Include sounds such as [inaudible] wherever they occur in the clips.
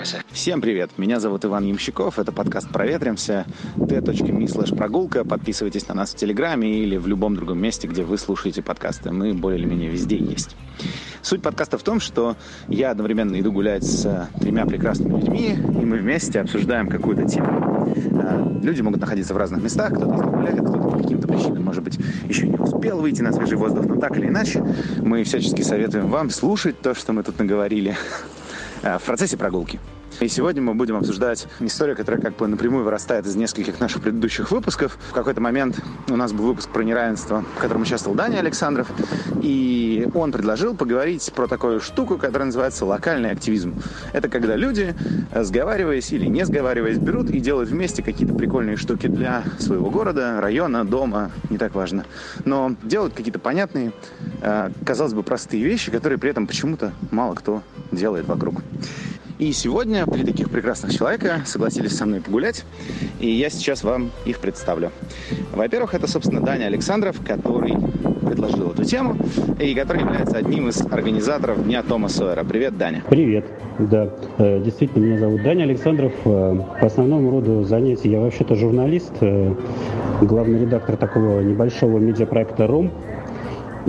Проветримся. Всем привет, меня зовут Иван Ямщиков, это подкаст Проветримся, t.me слэш прогулка. Подписывайтесь на нас в Телеграме или в любом другом месте, где вы слушаете подкасты. Мы более или менее везде есть. Суть подкаста в том, что я одновременно иду гулять с тремя прекрасными людьми, и мы вместе обсуждаем какую-то тему. А, люди могут находиться в разных местах, кто-то гуляет, кто-то по каким-то причинам, может быть, еще не успел выйти на свежий воздух, но так или иначе, мы всячески советуем вам слушать то, что мы тут наговорили в процессе прогулки. И сегодня мы будем обсуждать историю, которая как бы напрямую вырастает из нескольких наших предыдущих выпусков. В какой-то момент у нас был выпуск про неравенство, в котором участвовал Даня Александров, и он предложил поговорить про такую штуку, которая называется локальный активизм. Это когда люди, сговариваясь или не сговариваясь, берут и делают вместе какие-то прикольные штуки для своего города, района, дома, не так важно. Но делают какие-то понятные, э, казалось бы, простые вещи, которые при этом почему-то мало кто делает вокруг. И сегодня три таких прекрасных человека согласились со мной погулять, и я сейчас вам их представлю. Во-первых, это, собственно, Даня Александров, который предложил эту тему и который является одним из организаторов Дня Тома Сойера. Привет, Даня. Привет. Да, э, действительно, меня зовут Даня Александров. Э, по основному роду занятий я вообще-то журналист, э, главный редактор такого небольшого медиапроекта «Ром»,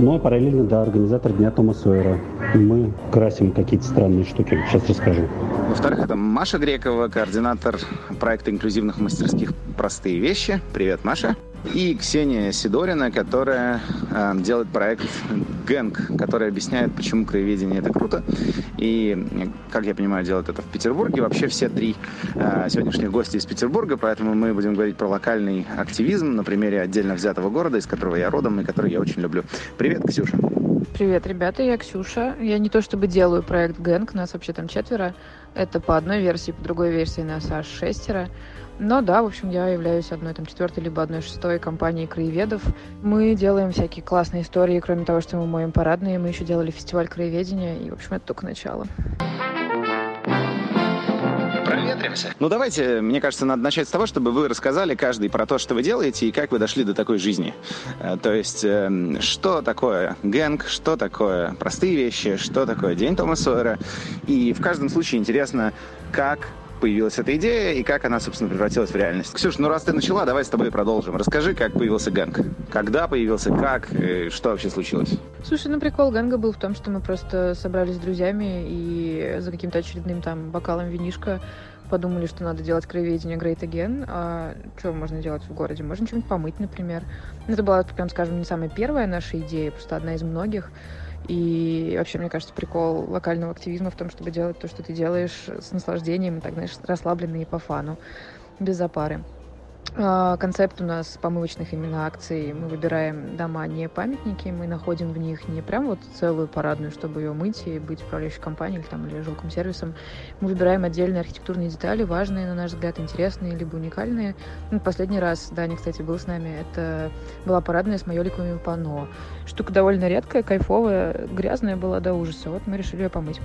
но параллельно, да, организатор Дня Тома Сойера. Мы красим какие-то странные штуки. Сейчас расскажу. Во-вторых, это Маша Грекова, координатор проекта инклюзивных мастерских «Простые вещи». Привет, Маша и Ксения Сидорина, которая э, делает проект Гэнг, который объясняет, почему краеведение это круто. И, как я понимаю, делает это в Петербурге. Вообще все три э, сегодняшних гости из Петербурга, поэтому мы будем говорить про локальный активизм на примере отдельно взятого города, из которого я родом и который я очень люблю. Привет, Ксюша. Привет, ребята, я Ксюша. Я не то чтобы делаю проект Гэнг, нас вообще там четверо. Это по одной версии, по другой версии нас аж шестеро. Но да, в общем, я являюсь одной там четвертой либо одной шестой компанией краеведов. Мы делаем всякие классные истории, кроме того, что мы моем парадные, мы еще делали фестиваль краеведения, и, в общем, это только начало проветримся. Ну давайте, мне кажется, надо начать с того, чтобы вы рассказали каждый про то, что вы делаете и как вы дошли до такой жизни. Э, то есть, эм, что такое гэнг, что такое простые вещи, что такое День Тома Сойера. И в каждом случае интересно, как появилась эта идея и как она, собственно, превратилась в реальность. Ксюш, ну раз ты начала, давай с тобой продолжим. Расскажи, как появился Гэнг. Когда появился, как, что вообще случилось? Слушай, ну прикол Гэнга был в том, что мы просто собрались с друзьями и за каким-то очередным там бокалом винишка подумали, что надо делать краеведение Great Again. А что можно делать в городе? Можно что-нибудь помыть, например. Это была, прям скажем, не самая первая наша идея, просто одна из многих. И вообще, мне кажется, прикол локального активизма в том, чтобы делать то, что ты делаешь с наслаждением, и так, знаешь, расслабленно и по фану, без запары. А, концепт у нас помывочных именно акций. Мы выбираем дома не памятники, мы находим в них не прям вот целую парадную, чтобы ее мыть и быть управляющей компанией или, там, или жилком сервисом. Мы выбираем отдельные архитектурные детали, важные, на наш взгляд, интересные, либо уникальные. Ну, последний раз, Даня, кстати, был с нами, это была парадная с майоликовыми панно. Штука довольно редкая, кайфовая, грязная была до ужаса. Вот мы решили ее помыть.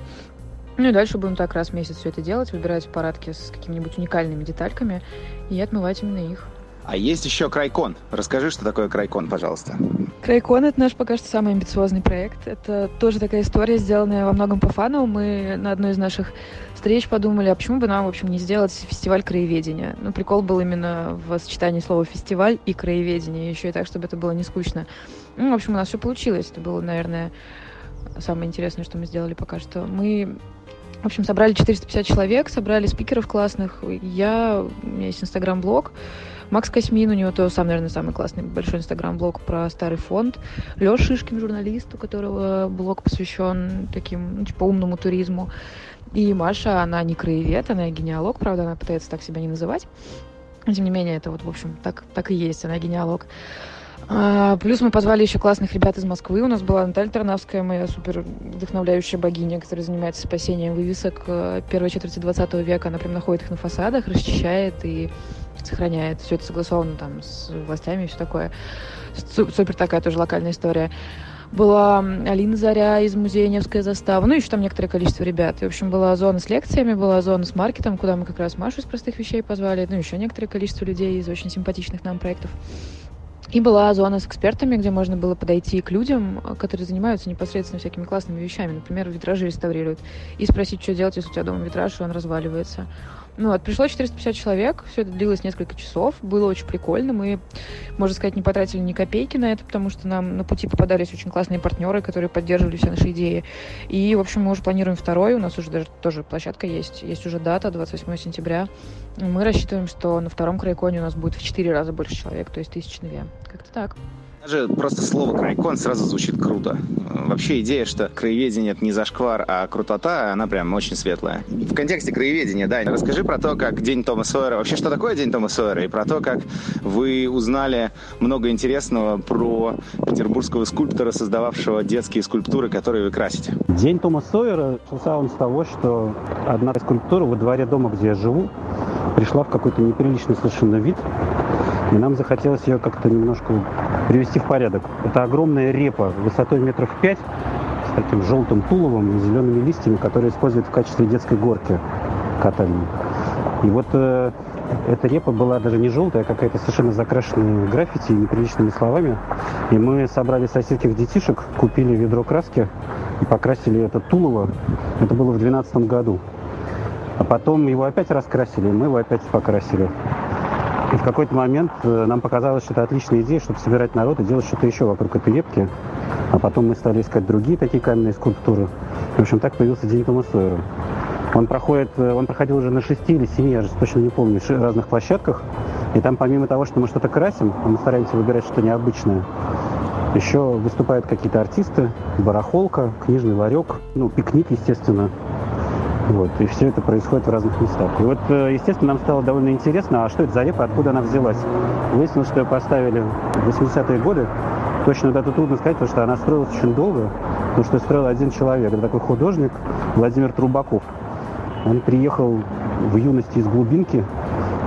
Ну и дальше будем так раз в месяц все это делать, выбирать парадки с какими-нибудь уникальными детальками и отмывать именно их. А есть еще Крайкон. Расскажи, что такое Крайкон, пожалуйста. Крайкон — это наш пока что самый амбициозный проект. Это тоже такая история, сделанная во многом по фану. Мы на одной из наших встреч подумали, а почему бы нам, в общем, не сделать фестиваль краеведения. Ну, прикол был именно в сочетании слова «фестиваль» и «краеведение», еще и так, чтобы это было не скучно. Ну, в общем, у нас все получилось. Это было, наверное, самое интересное, что мы сделали пока что. Мы в общем, собрали 450 человек, собрали спикеров классных. Я, у меня есть инстаграм-блог, Макс Космин, у него то сам, наверное, самый классный большой инстаграм-блог про старый фонд. Леша Шишкин, журналист, у которого блог посвящен таким, ну, типа, умному туризму. И Маша, она не краевед, она генеалог, правда, она пытается так себя не называть. Тем не менее, это вот, в общем, так, так и есть, она генеалог. А, плюс мы позвали еще классных ребят из Москвы. У нас была Наталья Тарнавская, моя супер вдохновляющая богиня, которая занимается спасением вывесок э, первой четверти 20 века. Она прям находит их на фасадах, расчищает и сохраняет. Все это согласовано там с властями и все такое. Супер такая тоже локальная история. Была Алина Заря из музея Невская застава, ну еще там некоторое количество ребят. И, в общем, была зона с лекциями, была зона с маркетом, куда мы как раз Машу из простых вещей позвали, ну еще некоторое количество людей из очень симпатичных нам проектов. И была зона с экспертами, где можно было подойти к людям, которые занимаются непосредственно всякими классными вещами. Например, витражи реставрируют. И спросить, что делать, если у тебя дома витраж, и он разваливается. Ну вот, пришло 450 человек, все это длилось несколько часов, было очень прикольно, мы, можно сказать, не потратили ни копейки на это, потому что нам на пути попадались очень классные партнеры, которые поддерживали все наши идеи. И, в общем, мы уже планируем второй, у нас уже даже тоже площадка есть, есть уже дата, 28 сентября. Мы рассчитываем, что на втором крайконе у нас будет в 4 раза больше человек, то есть тысяч на две. Как-то так. Даже просто слово «крайкон» сразу звучит круто. Вообще идея, что краеведение — это не зашквар, а крутота, она прям очень светлая. В контексте краеведения, да, расскажи про то, как День Тома Сойера, вообще, что такое День Тома Сойера, и про то, как вы узнали много интересного про петербургского скульптора, создававшего детские скульптуры, которые вы красите. День Тома Сойера начался он с того, что одна скульптура во дворе дома, где я живу, пришла в какой-то неприличный совершенно вид, и нам захотелось ее как-то немножко привести в порядок. Это огромная репа высотой метров пять с таким желтым туловом и зелеными листьями, которые используют в качестве детской горки катания. И вот э, эта репа была даже не желтая, а какая-то совершенно закрашенная граффити и неприличными словами. И мы собрали соседских детишек, купили ведро краски и покрасили это тулово. Это было в 2012 году. А потом его опять раскрасили, и мы его опять покрасили. И в какой-то момент э, нам показалось, что это отличная идея, чтобы собирать народ и делать что-то еще вокруг этой лепки. А потом мы стали искать другие такие каменные скульптуры. В общем, так появился День Тома Сойера. Он, проходит, э, он проходил уже на шести или семи, я же точно не помню, разных площадках. И там помимо того, что мы что-то красим, а мы стараемся выбирать что-то необычное, еще выступают какие-то артисты, барахолка, книжный ларек, ну, пикник, естественно. Вот, и все это происходит в разных местах. И вот, э, естественно, нам стало довольно интересно, а что это за репа, откуда она взялась. Выяснилось, что ее поставили в 80-е годы. Точно дату трудно сказать, потому что она строилась очень долго, потому что строил один человек. Это такой художник Владимир Трубаков. Он приехал в юности из глубинки,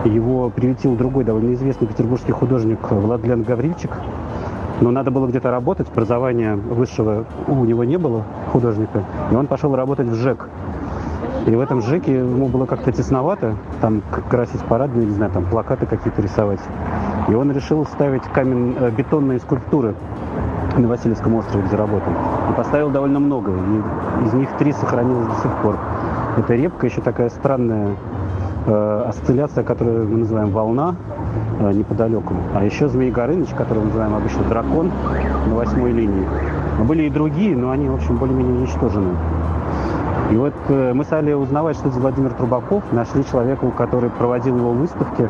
его приютил другой довольно известный петербургский художник Владлен Гаврильчик. Но надо было где-то работать, образования высшего у него не было, художника. И он пошел работать в ЖЭК, и в этом ЖЭКе ему было как-то тесновато, там красить парадные, не знаю, там плакаты какие-то рисовать. И он решил ставить камень, э, бетонные скульптуры на Васильевском острове, где работал. И поставил довольно много. И из них три сохранилось до сих пор. Это репка, еще такая странная э, осцилляция, которую мы называем волна э, неподалеку. А еще Змей Горыныч, который мы называем обычно дракон на восьмой линии. Были и другие, но они, в общем, более-менее уничтожены. И вот э, мы стали узнавать, что это Владимир Трубаков, нашли человека, который проводил его выставки,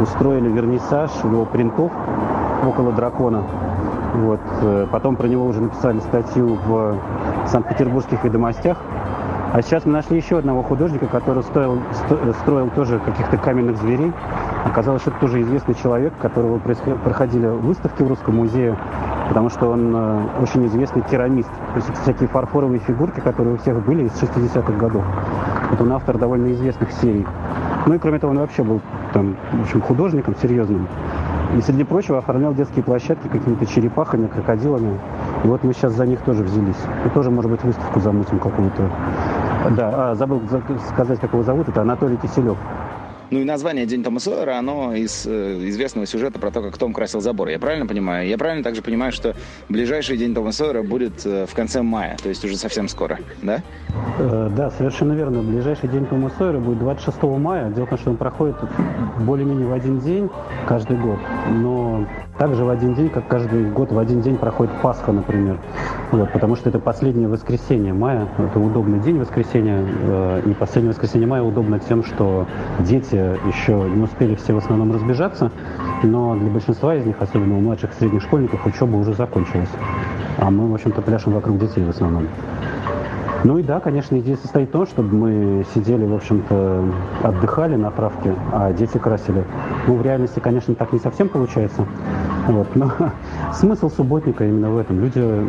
устроили вернисаж его принтов около дракона. Вот. Э, потом про него уже написали статью в Санкт-Петербургских ведомостях. А сейчас мы нашли еще одного художника, который строил, строил тоже каких-то каменных зверей. Оказалось, что это тоже известный человек, которого проходили выставки в Русском музее потому что он э, очень известный керамист. То есть всякие фарфоровые фигурки, которые у всех были из 60-х годов. Вот он автор довольно известных серий. Ну и кроме того, он вообще был там, в общем, художником серьезным. И, среди прочего, оформлял детские площадки какими-то черепахами, крокодилами. И вот мы сейчас за них тоже взялись. И тоже, может быть, выставку замутим какую-то. Да, а, забыл сказать, как его зовут. Это Анатолий Киселев. Ну и название День Тома Сойера, оно из э, известного сюжета про то, как Том красил забор. Я правильно понимаю? Я правильно также понимаю, что ближайший День Тома Сойера будет э, в конце мая, то есть уже совсем скоро, да? Э, да, совершенно верно. Ближайший День Тома Сойера будет 26 мая. Дело в том, что он проходит более-менее в один день каждый год. Но также в один день, как каждый год в один день проходит Пасха, например. Вот, потому что это последнее воскресенье мая, это удобный день воскресенья, и последнее воскресенье мая удобно тем, что дети еще не успели все в основном разбежаться, но для большинства из них, особенно у младших и средних школьников, учеба уже закончилась. А мы, в общем-то, пляшем вокруг детей в основном. Ну и да, конечно, идея состоит в том, чтобы мы сидели, в общем-то, отдыхали на правке, а дети красили. Ну, в реальности, конечно, так не совсем получается. Вот. Но [laughs] смысл субботника именно в этом. Люди э,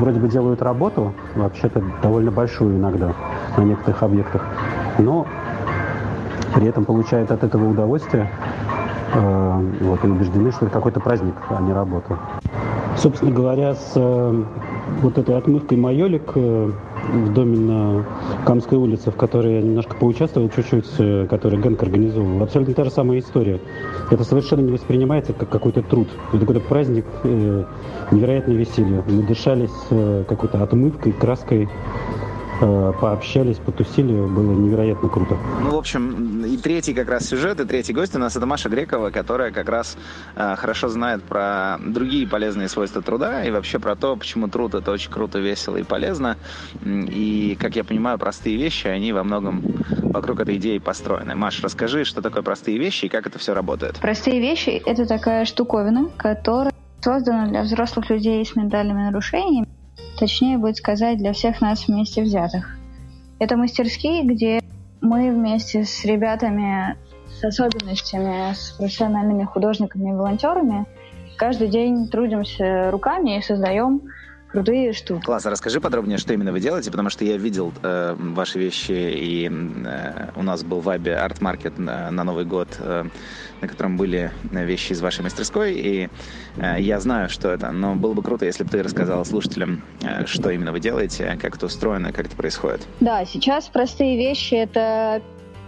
вроде бы делают работу, вообще-то довольно большую иногда на некоторых объектах, но при этом получают от этого удовольствие э, вот, и убеждены, что это какой-то праздник, а не работа. Собственно говоря, с э, вот этой отмывкой майолик э, в доме на Камской улице, в которой я немножко поучаствовал чуть-чуть, который Гэнк организовывал. Абсолютно та же самая история. Это совершенно не воспринимается как какой-то труд. Это какой-то праздник, э, невероятное веселье. Мы дышались э, какой-то отмывкой, краской, пообщались, потусили, было невероятно круто. Ну, в общем, и третий как раз сюжет, и третий гость у нас это Маша Грекова, которая как раз э, хорошо знает про другие полезные свойства труда и вообще про то, почему труд это очень круто, весело и полезно. И, как я понимаю, простые вещи, они во многом вокруг этой идеи построены. Маш, расскажи, что такое простые вещи и как это все работает. Простые вещи — это такая штуковина, которая создана для взрослых людей с ментальными нарушениями, точнее будет сказать, для всех нас вместе взятых. Это мастерские, где мы вместе с ребятами с особенностями, с профессиональными художниками и волонтерами каждый день трудимся руками и создаем крутые штуки. Класс, а расскажи подробнее, что именно вы делаете, потому что я видел э, ваши вещи, и э, у нас был в Вабе арт-маркет на, на Новый год, э, на котором были вещи из вашей мастерской, и э, я знаю, что это, но было бы круто, если бы ты рассказала слушателям, э, что именно вы делаете, как это устроено, как это происходит. Да, сейчас простые вещи — это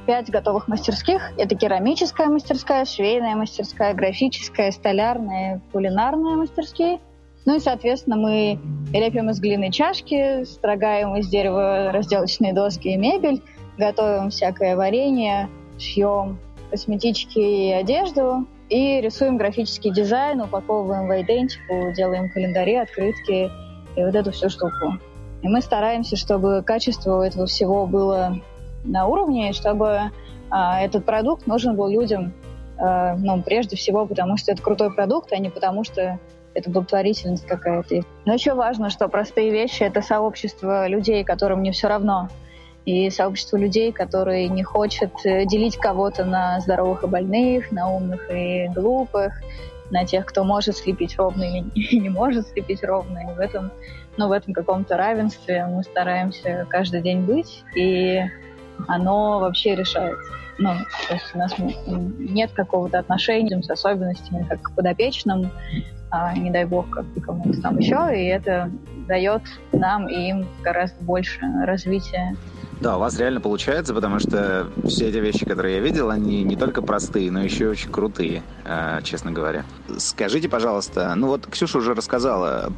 пять готовых мастерских. Это керамическая мастерская, швейная мастерская, графическая, столярная, кулинарная мастерские — ну и, соответственно, мы лепим из глины чашки, строгаем из дерева разделочные доски и мебель, готовим всякое варенье, шьем косметички и одежду, и рисуем графический дизайн, упаковываем в идентику, делаем календари, открытки и вот эту всю штуку. И мы стараемся, чтобы качество этого всего было на уровне, чтобы а, этот продукт нужен был людям, а, ну, прежде всего, потому что это крутой продукт, а не потому что это благотворительность какая-то. Но еще важно, что простые вещи — это сообщество людей, которым не все равно. И сообщество людей, которые не хочет э, делить кого-то на здоровых и больных, на умных и глупых, на тех, кто может слепить ровно [laughs] и не может слепить ровно. И в этом, ну, в этом каком-то равенстве мы стараемся каждый день быть, и оно вообще решается. Ну, то есть у нас нет какого-то отношения с особенностями, как к подопечным, не дай бог, как кому-то там еще, и это дает нам и им гораздо больше развития да, у вас реально получается, потому что все эти вещи, которые я видел, они не только простые, но еще и очень крутые, э, честно говоря. Скажите, пожалуйста, ну вот Ксюша уже рассказала,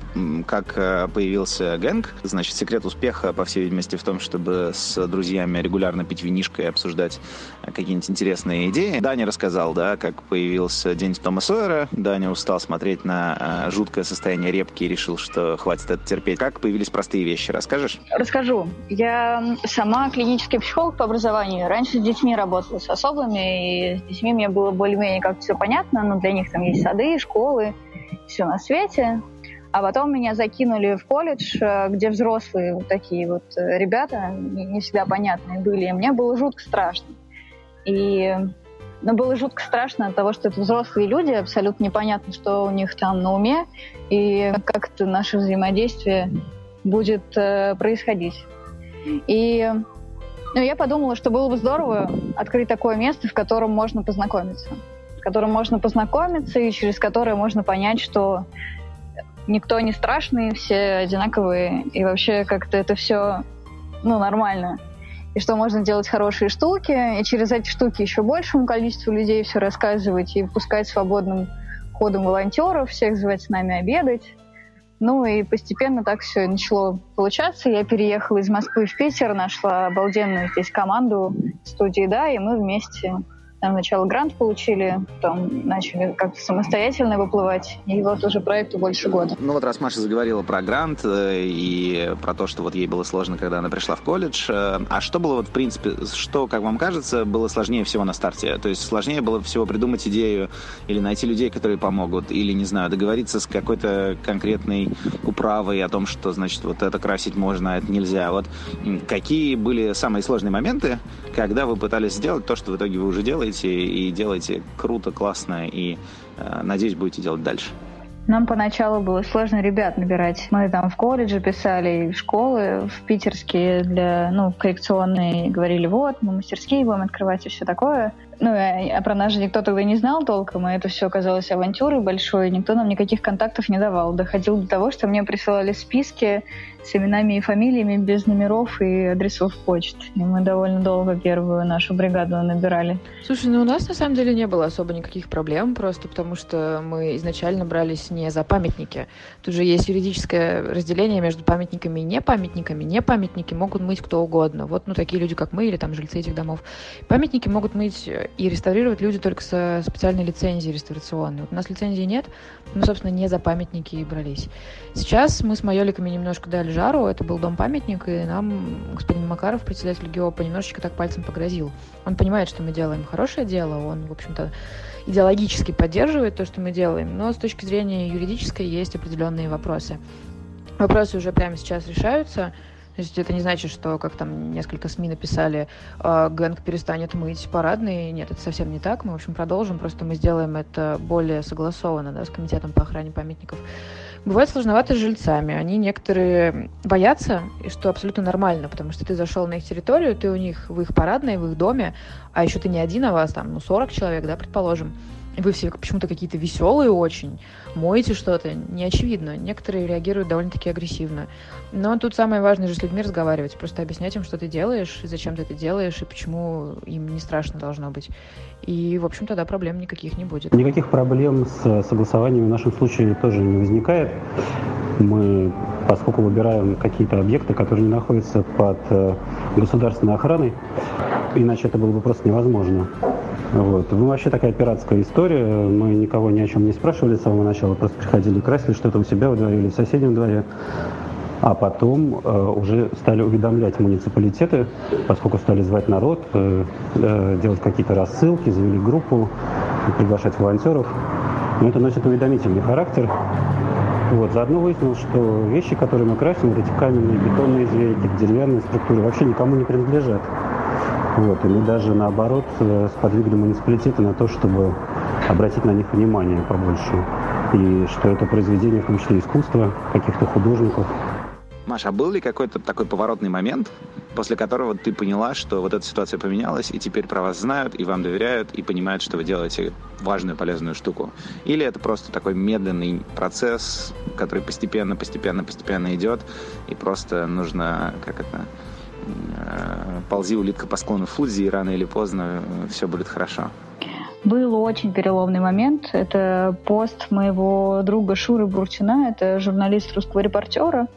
как э, появился Гэнг. Значит, секрет успеха, по всей видимости, в том, чтобы с друзьями регулярно пить винишко и обсуждать какие-нибудь интересные идеи. Даня рассказал, да, как появился День Тома Сойера. Даня устал смотреть на э, жуткое состояние репки и решил, что хватит это терпеть. Как появились простые вещи? Расскажешь? Расскажу. Я сам Сама клинический психолог по образованию. Раньше с детьми работала, с особыми, и с детьми мне было более-менее как-то все понятно, но для них там есть сады, школы, все на свете. А потом меня закинули в колледж, э, где взрослые вот такие вот э, ребята, не всегда понятные были, и мне было жутко страшно. И но было жутко страшно от того, что это взрослые люди, абсолютно непонятно, что у них там на уме, и как это наше взаимодействие будет э, происходить. И ну, я подумала, что было бы здорово открыть такое место, в котором можно познакомиться. В котором можно познакомиться и через которое можно понять, что никто не страшный, все одинаковые, и вообще как-то это все ну, нормально. И что можно делать хорошие штуки, и через эти штуки еще большему количеству людей все рассказывать, и пускать свободным ходом волонтеров, всех звать с нами обедать. Ну и постепенно так все начало получаться. Я переехала из Москвы в Питер, нашла обалденную здесь команду студии «Да», и мы вместе там сначала грант получили, потом начали как-то самостоятельно выплывать, и вот уже проекту больше года. Ну вот раз Маша заговорила про грант э, и про то, что вот ей было сложно, когда она пришла в колледж, э, а что было вот в принципе, что, как вам кажется, было сложнее всего на старте? То есть сложнее было всего придумать идею или найти людей, которые помогут, или, не знаю, договориться с какой-то конкретной управой о том, что, значит, вот это красить можно, а это нельзя. Вот какие были самые сложные моменты, когда вы пытались сделать то, что в итоге вы уже делаете, и делаете круто, классно и, э, надеюсь, будете делать дальше. Нам поначалу было сложно ребят набирать. Мы там в колледже писали, в школы, в питерские для, ну, коррекционные, говорили, вот, мы мастерские будем открывать и все такое. Ну, а про нас же никто тогда не знал толком, и это все оказалось авантюрой большой, никто нам никаких контактов не давал. Доходил до того, что мне присылали списки с именами и фамилиями без номеров и адресов почт. И мы довольно долго первую нашу бригаду набирали. Слушай, ну у нас на самом деле не было особо никаких проблем, просто потому что мы изначально брались не за памятники. Тут же есть юридическое разделение между памятниками и непамятниками. Непамятники могут мыть кто угодно. Вот, ну, такие люди, как мы, или там жильцы этих домов. Памятники могут мыть и реставрировать люди только со специальной лицензией реставрационной. Вот у нас лицензии нет, мы, собственно, не за памятники и брались. Сейчас мы с майоликами немножко дали жару, это был дом-памятник, и нам господин Макаров, председатель ГИОПа, немножечко так пальцем погрозил. Он понимает, что мы делаем хорошее дело, он, в общем-то, идеологически поддерживает то, что мы делаем, но с точки зрения юридической есть определенные вопросы. Вопросы уже прямо сейчас решаются, то есть это не значит, что, как там несколько СМИ написали, э, Гэнг перестанет мыть парадные. Нет, это совсем не так. Мы, в общем, продолжим, просто мы сделаем это более согласованно да, с Комитетом по охране памятников. Бывает сложновато с жильцами. Они некоторые боятся, и что абсолютно нормально, потому что ты зашел на их территорию, ты у них в их парадной, в их доме, а еще ты не один, а вас там, ну, 40 человек, да, предположим вы все почему-то какие-то веселые очень, моете что-то, не очевидно. Некоторые реагируют довольно-таки агрессивно. Но тут самое важное же с людьми разговаривать, просто объяснять им, что ты делаешь, зачем ты это делаешь, и почему им не страшно должно быть. И, в общем, тогда проблем никаких не будет. Никаких проблем с согласованием в нашем случае тоже не возникает. Мы, поскольку выбираем какие-то объекты, которые не находятся под э, государственной охраной, иначе это было бы просто невозможно. Вот. Ну, вообще такая пиратская история. Мы никого ни о чем не спрашивали с самого начала, просто приходили, красили что-то у себя во дворе или в соседнем дворе. А потом э, уже стали уведомлять муниципалитеты, поскольку стали звать народ, э, э, делать какие-то рассылки, завели группу, приглашать волонтеров. Но это носит уведомительный характер. Вот. Заодно выяснилось, что вещи, которые мы красим, вот эти каменные, бетонные звейки, деревянные структуры, вообще никому не принадлежат. Вот, и мы даже наоборот э, сподвигли муниципалитеты на то, чтобы обратить на них внимание побольше. И что это произведение, в том числе искусства, каких-то художников. Маша, а был ли какой-то такой поворотный момент, после которого ты поняла, что вот эта ситуация поменялась, и теперь про вас знают, и вам доверяют, и понимают, что вы делаете важную, полезную штуку? Или это просто такой медленный процесс, который постепенно, постепенно, постепенно идет, и просто нужно, как это, ползи улитка по склону Фудзи, и рано или поздно э, все будет хорошо. Был очень переломный момент. Это пост моего друга Шуры Бурчина, это журналист русского репортера,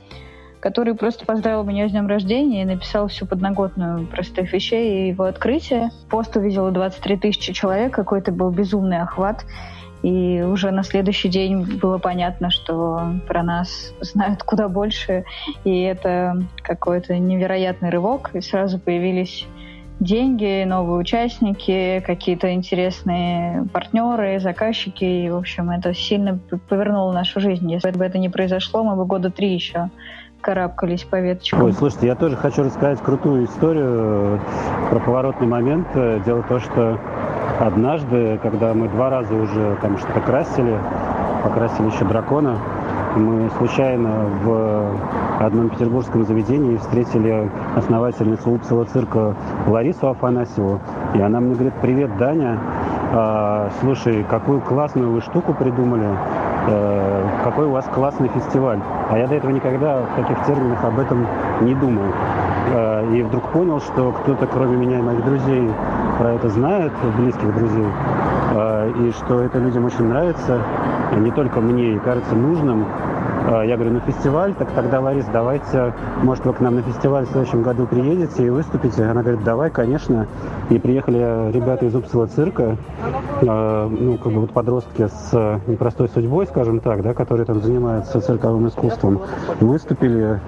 который просто поздравил меня с днем рождения и написал всю подноготную простых вещей и его открытие. Пост увидело 23 тысячи человек, какой-то был безумный охват. И уже на следующий день было понятно, что про нас знают куда больше. И это какой-то невероятный рывок. И сразу появились деньги, новые участники, какие-то интересные партнеры, заказчики. И, в общем, это сильно повернуло нашу жизнь. Если бы это не произошло, мы бы года три еще карабкались по веточкам. Ой, слушайте, я тоже хочу рассказать крутую историю про поворотный момент. Дело в том, что Однажды, когда мы два раза уже там что-то красили, покрасили еще дракона, мы случайно в одном петербургском заведении встретили основательницу Упсова цирка Ларису Афанасьеву. И она мне говорит, привет, Даня, а, слушай, какую классную вы штуку придумали, а, какой у вас классный фестиваль. А я до этого никогда в таких терминах об этом не думал. А, и вдруг понял, что кто-то, кроме меня и моих друзей, про это знает, близких друзей, э, и что это людям очень нравится, не только мне, и кажется нужным. Э, я говорю, на фестиваль, так тогда, Ларис, давайте, может, вы к нам на фестиваль в следующем году приедете и выступите? Она говорит, давай, конечно. И приехали ребята из Упсова цирка, э, ну, как бы вот подростки с непростой судьбой, скажем так, да, которые там занимаются цирковым искусством, выступили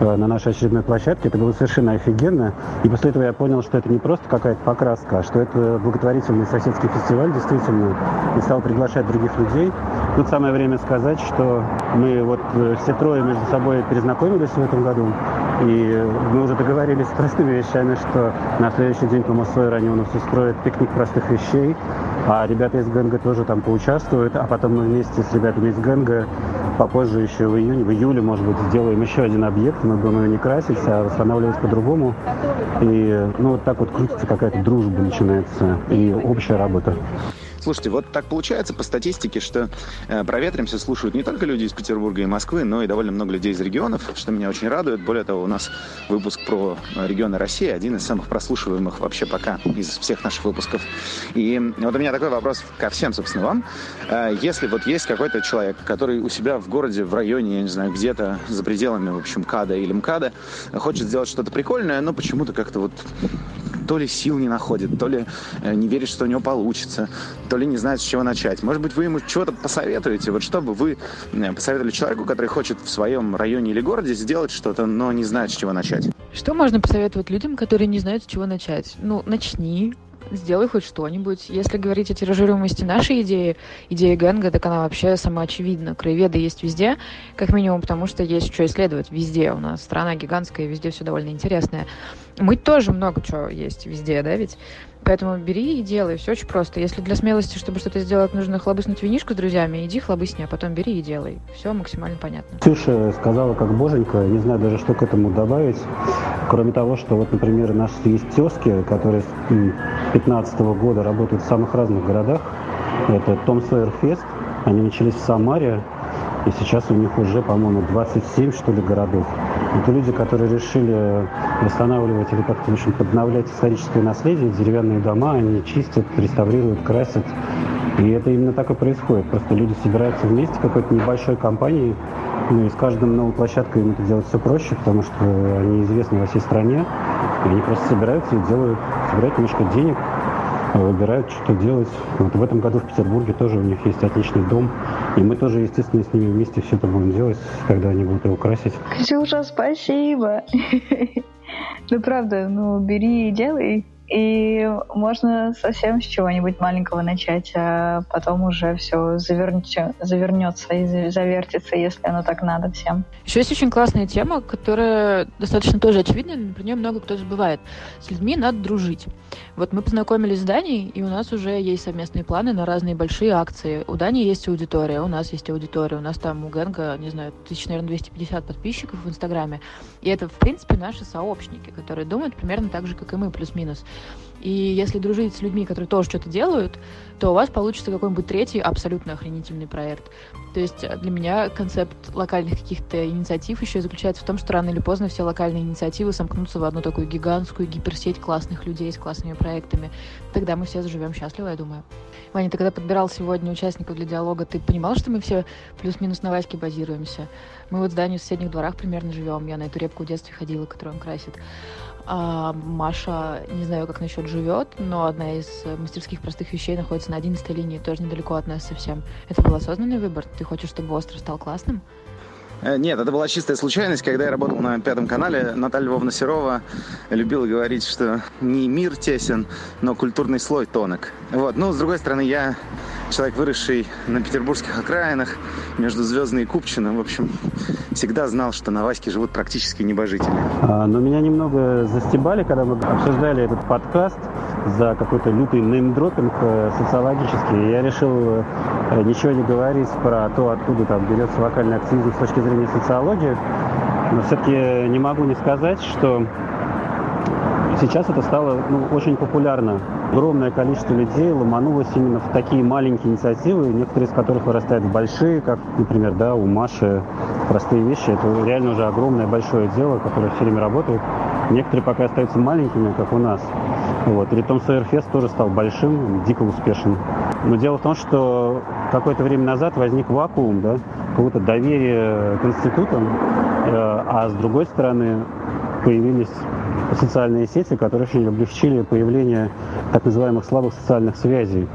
на нашей очередной площадке. Это было совершенно офигенно. И после этого я понял, что это не просто какая-то покраска, а что это благотворительный соседский фестиваль, действительно, и стал приглашать других людей. Тут самое время сказать, что мы вот э, все трое между собой перезнакомились в этом году, и мы уже договорились с простыми вещами, что на следующий день по Моссойране у нас устроят пикник простых вещей, а ребята из Гэнга тоже там поучаствуют, а потом мы вместе с ребятами из Гэнга попозже еще в июне, в июле, может быть, сделаем еще один объект, мы будем его не красить, а восстанавливать по-другому. И ну, вот так вот крутится какая-то дружба начинается и общая работа. Слушайте, вот так получается по статистике, что э, проветримся слушают не только люди из Петербурга и Москвы, но и довольно много людей из регионов, что меня очень радует. Более того, у нас выпуск про э, регионы России, один из самых прослушиваемых вообще пока из всех наших выпусков. И вот у меня такой вопрос ко всем, собственно, вам. Э, если вот есть какой-то человек, который у себя в городе, в районе, я не знаю, где-то за пределами, в общем, КАДа или МКАДа, хочет сделать что-то прикольное, но почему-то как-то вот то ли сил не находит, то ли э, не верит, что у него получится, то ли не знает, с чего начать. Может быть, вы ему чего-то посоветуете? Вот что бы вы посоветовали человеку, который хочет в своем районе или городе сделать что-то, но не знает, с чего начать? Что можно посоветовать людям, которые не знают, с чего начать? Ну, начни, сделай хоть что-нибудь. Если говорить о тиражируемости нашей идеи, идеи Генга, так она вообще сама очевидна. Краеведы есть везде, как минимум, потому что есть что исследовать везде. У нас страна гигантская, везде все довольно интересное. Мы тоже много чего есть везде, да, ведь? Поэтому бери и делай. Все очень просто. Если для смелости, чтобы что-то сделать, нужно хлобыснуть винишку с друзьями, иди хлобысни, а потом бери и делай. Все максимально понятно. Ксюша сказала как боженька, не знаю даже, что к этому добавить. Кроме того, что вот, например, наши есть тески, которые с 2015 года работают в самых разных городах. Это Том Сойер Фест. Они начались в Самаре, и сейчас у них уже, по-моему, 27, что ли, городов. Это люди, которые решили восстанавливать или как-то, в общем, подновлять историческое наследие, деревянные дома, они чистят, реставрируют, красят. И это именно так и происходит. Просто люди собираются вместе какой-то небольшой компанией, ну и с каждым новой площадкой им это делать все проще, потому что они известны во всей стране. И они просто собираются и делают, собирают немножко денег, выбирают, что делать. Вот в этом году в Петербурге тоже у них есть отличный дом. И мы тоже, естественно, с ними вместе все это будем делать, когда они будут его красить. Ксюша, спасибо. [laughs] Ну, правда, ну, бери и делай. И можно совсем с чего-нибудь маленького начать, а потом уже все завернется, завернется и завертится, если оно так надо всем. Еще есть очень классная тема, которая достаточно тоже очевидна, но про нее много кто забывает. С людьми надо дружить. Вот мы познакомились с Даней, и у нас уже есть совместные планы на разные большие акции. У Дани есть аудитория, у нас есть аудитория, у нас там у Гэнга, не знаю, тысяч, наверное, 250 подписчиков в Инстаграме. И это, в принципе, наши сообщники, которые думают примерно так же, как и мы, плюс-минус. И если дружить с людьми, которые тоже что-то делают, то у вас получится какой-нибудь третий абсолютно охренительный проект. То есть э, для меня концепт локальных каких-то инициатив еще заключается в том, что рано или поздно все локальные инициативы сомкнутся в одну такую гигантскую гиперсеть классных людей с классными проектами. Тогда мы все заживем счастливо, я думаю. Ваня, ты когда подбирал сегодня участников для диалога, ты понимал, что мы все плюс-минус на Ваське базируемся? Мы вот в здании в соседних дворах примерно живем. Я на эту репку в детстве ходила, которую он красит. А Маша, не знаю, как насчет живет, но одна из мастерских простых вещей находится на 11 линии, тоже недалеко от нас совсем. Это был осознанный выбор? Ты хочешь, чтобы остров стал классным? Э, нет, это была чистая случайность. Когда я работал на Пятом канале, Наталья Львовна Серова любила говорить, что не мир тесен, но культурный слой тонок. Вот. Но, с другой стороны, я человек, выросший на петербургских окраинах, между Звездной и Купчино. В общем, всегда знал, что на Ваське живут практически небожители. А, но меня немного застебали, когда мы обсуждали этот подкаст за какой-то лютый неймдропинг э, социологический. Я решил э, ничего не говорить про то, откуда там берется локальный активизм с точки зрения социологии. Но все-таки не могу не сказать, что сейчас это стало ну, очень популярно. Огромное количество людей ломанулось именно в такие маленькие инициативы, некоторые из которых вырастают в большие, как, например, да, у Маши простые вещи. Это реально уже огромное большое дело, которое все время работает. Некоторые пока остаются маленькими, как у нас. Вот. Или Том Сойерфест тоже стал большим, дико успешным. Но дело в том, что какое-то время назад возник вакуум, да, какого-то доверия к институтам, э, а с другой стороны появились социальные сети, которые очень облегчили появление так называемых слабых социальных связей.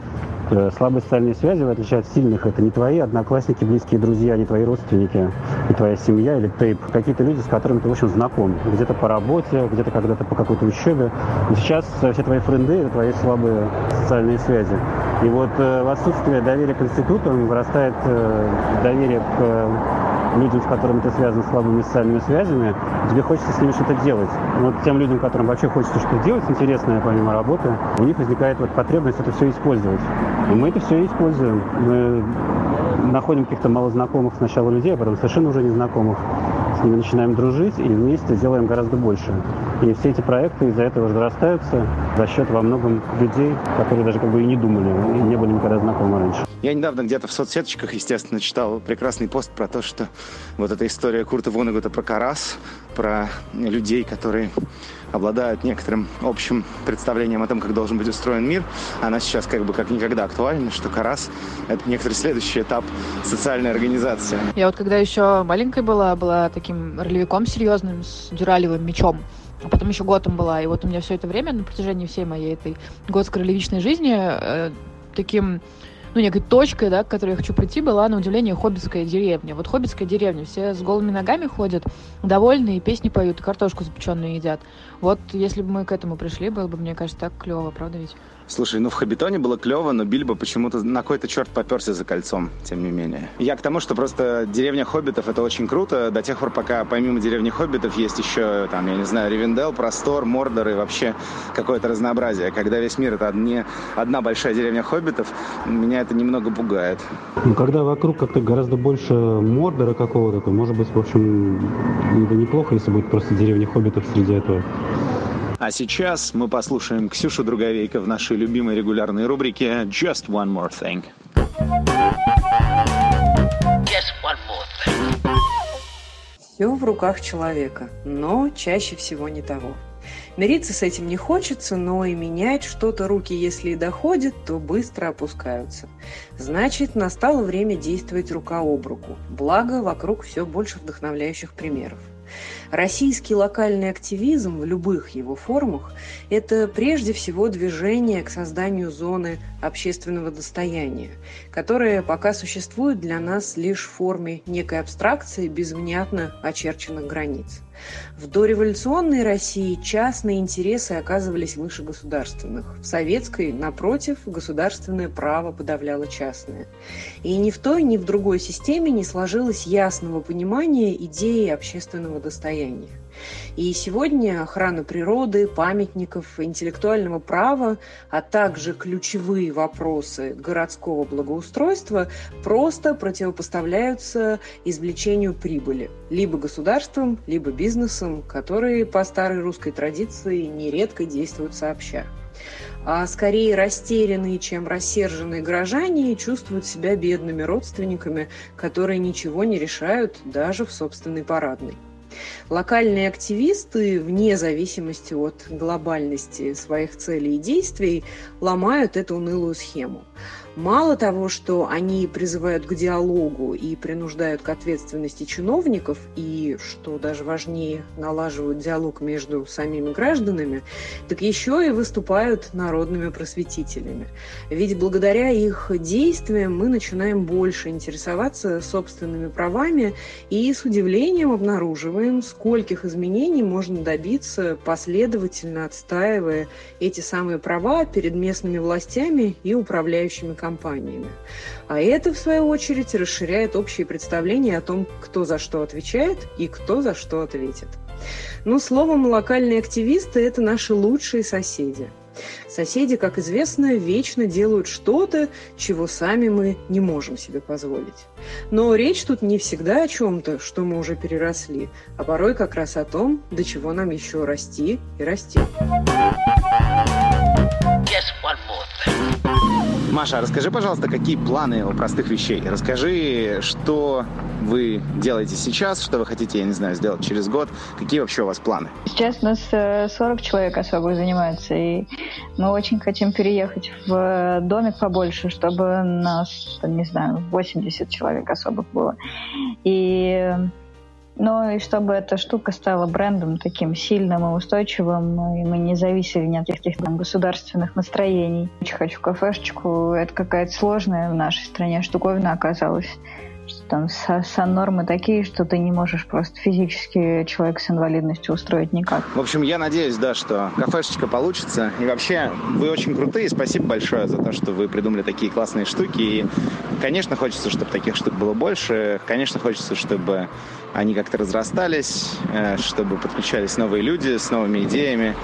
Э, слабые социальные связи, в отличие от сильных, это не твои одноклассники, близкие друзья, не твои родственники, не твоя семья или тейп. Какие-то люди, с которыми ты, в общем, знаком. Где-то по работе, где-то когда-то по какой-то учебе. И сейчас все твои френды – это твои слабые социальные связи. И вот э, в отсутствие доверия к институтам вырастает э, доверие к людям, с которыми ты связан слабыми социальными связями, тебе хочется с ними что-то делать. Вот тем людям, которым вообще хочется что-то делать интересное помимо работы, у них возникает вот потребность это все использовать. И мы это все используем. Мы находим каких-то малознакомых сначала людей, а потом совершенно уже незнакомых. С ними начинаем дружить и вместе делаем гораздо больше. И все эти проекты из-за этого разрастаются за счет во многом людей, которые даже как бы и не думали, и не были никогда знакомы раньше. Я недавно где-то в соцсеточках, естественно, читал прекрасный пост про то, что вот эта история Курта Вонегута про Карас, про людей, которые обладают некоторым общим представлением о том, как должен быть устроен мир, она сейчас как бы как никогда актуальна, что Карас — это некоторый следующий этап социальной организации. Я вот когда еще маленькой была, была таким ролевиком серьезным с дюралевым мечом, а потом еще готом была. И вот у меня все это время на протяжении всей моей этой готской ролевичной жизни э, таким ну, некой точкой, да, к которой я хочу прийти, была, на удивление, хоббитская деревня. Вот хоббитская деревня, все с голыми ногами ходят, довольные, песни поют, картошку запеченную едят. Вот если бы мы к этому пришли, было бы, мне кажется, так клево, правда ведь? Слушай, ну в Хабитоне было клево, но Бильбо почему-то на какой-то черт поперся за кольцом, тем не менее. Я к тому, что просто деревня Хоббитов это очень круто, до тех пор, пока помимо деревни Хоббитов есть еще, там, я не знаю, Ривендел, Простор, Мордор и вообще какое-то разнообразие. Когда весь мир это не одна большая деревня Хоббитов, меня это немного пугает. Ну, когда вокруг как-то гораздо больше Мордора какого-то, то, может быть, в общем, это неплохо, если будет просто деревня Хоббитов среди этого. А сейчас мы послушаем Ксюшу Друговейко в нашей любимой регулярной рубрике «Just One More Thing». Just one more thing. Все в руках человека, но чаще всего не того. Мириться с этим не хочется, но и менять что-то руки, если и доходят, то быстро опускаются. Значит, настало время действовать рука об руку. Благо, вокруг все больше вдохновляющих примеров. Российский локальный активизм в любых его формах – это прежде всего движение к созданию зоны общественного достояния, которая пока существует для нас лишь в форме некой абстракции без внятно очерченных границ. В дореволюционной России частные интересы оказывались выше государственных. В советской, напротив, государственное право подавляло частное. И ни в той, ни в другой системе не сложилось ясного понимания идеи общественного достояния. И сегодня охрана природы, памятников, интеллектуального права, а также ключевые вопросы городского благоустройства просто противопоставляются извлечению прибыли либо государством, либо бизнесом, которые по старой русской традиции нередко действуют сообща а скорее растерянные, чем рассерженные горожане чувствуют себя бедными родственниками, которые ничего не решают даже в собственной парадной. Локальные активисты, вне зависимости от глобальности своих целей и действий, ломают эту унылую схему. Мало того, что они призывают к диалогу и принуждают к ответственности чиновников, и, что даже важнее, налаживают диалог между самими гражданами, так еще и выступают народными просветителями. Ведь благодаря их действиям мы начинаем больше интересоваться собственными правами и с удивлением обнаруживаем, скольких изменений можно добиться, последовательно отстаивая эти самые права перед местными властями и управляющими компаниями компаниями. А это, в свою очередь, расширяет общее представление о том, кто за что отвечает и кто за что ответит. Ну, словом, локальные активисты – это наши лучшие соседи. Соседи, как известно, вечно делают что-то, чего сами мы не можем себе позволить. Но речь тут не всегда о чем-то, что мы уже переросли, а порой как раз о том, до чего нам еще расти и расти. Just one more thing. Маша, расскажи, пожалуйста, какие планы у простых вещей? Расскажи, что вы делаете сейчас, что вы хотите, я не знаю, сделать через год. Какие вообще у вас планы? Сейчас у нас 40 э, человек особо занимается, и мы очень хотим переехать в домик побольше, чтобы нас, не знаю, 80 человек особых было. И ну и чтобы эта штука стала брендом таким сильным и устойчивым, и мы не зависели ни от каких-то государственных настроений. Очень хочу кафешечку. Это какая-то сложная в нашей стране штуковина оказалась. что там сон-нормы такие, что ты не можешь просто физически человек с инвалидностью устроить никак. В общем, я надеюсь, да, что кафешечка получится. И вообще, вы очень крутые. Спасибо большое за то, что вы придумали такие классные штуки. И, конечно, хочется, чтобы таких штук было больше. Конечно, хочется, чтобы они как-то разрастались, э, чтобы подключались новые люди с новыми идеями.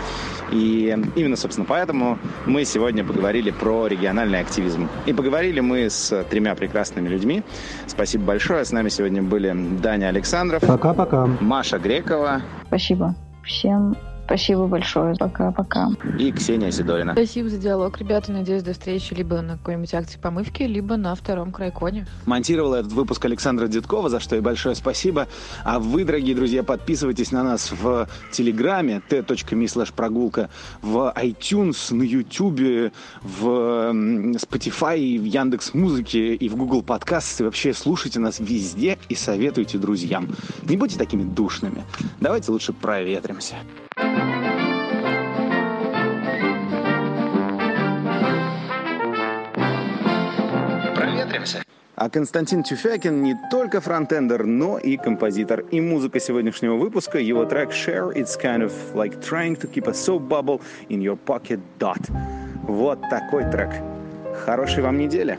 И именно, собственно, поэтому мы сегодня поговорили про региональный активизм. И поговорили мы с тремя прекрасными людьми. Спасибо большое. С нами сегодня были Даня Александров. Пока-пока. Маша Грекова. Спасибо. Всем Спасибо большое. Пока-пока. И Ксения Сидорина. Спасибо за диалог, ребята. Надеюсь, до встречи либо на какой-нибудь акции помывки, либо на втором крайконе. Монтировала этот выпуск Александра Дедкова, за что и большое спасибо. А вы, дорогие друзья, подписывайтесь на нас в Телеграме t.me slash прогулка, в iTunes, на YouTube, в Spotify, в Яндекс Музыке и в Google Подкаст. И вообще слушайте нас везде и советуйте друзьям. Не будьте такими душными. Давайте лучше проветримся. Проветримся. А Константин Тюфякин не только фронтендер, но и композитор. И музыка сегодняшнего выпуска, его трек Share, it's kind of like trying to keep a soap bubble in your pocket dot. Вот такой трек. Хорошей вам недели.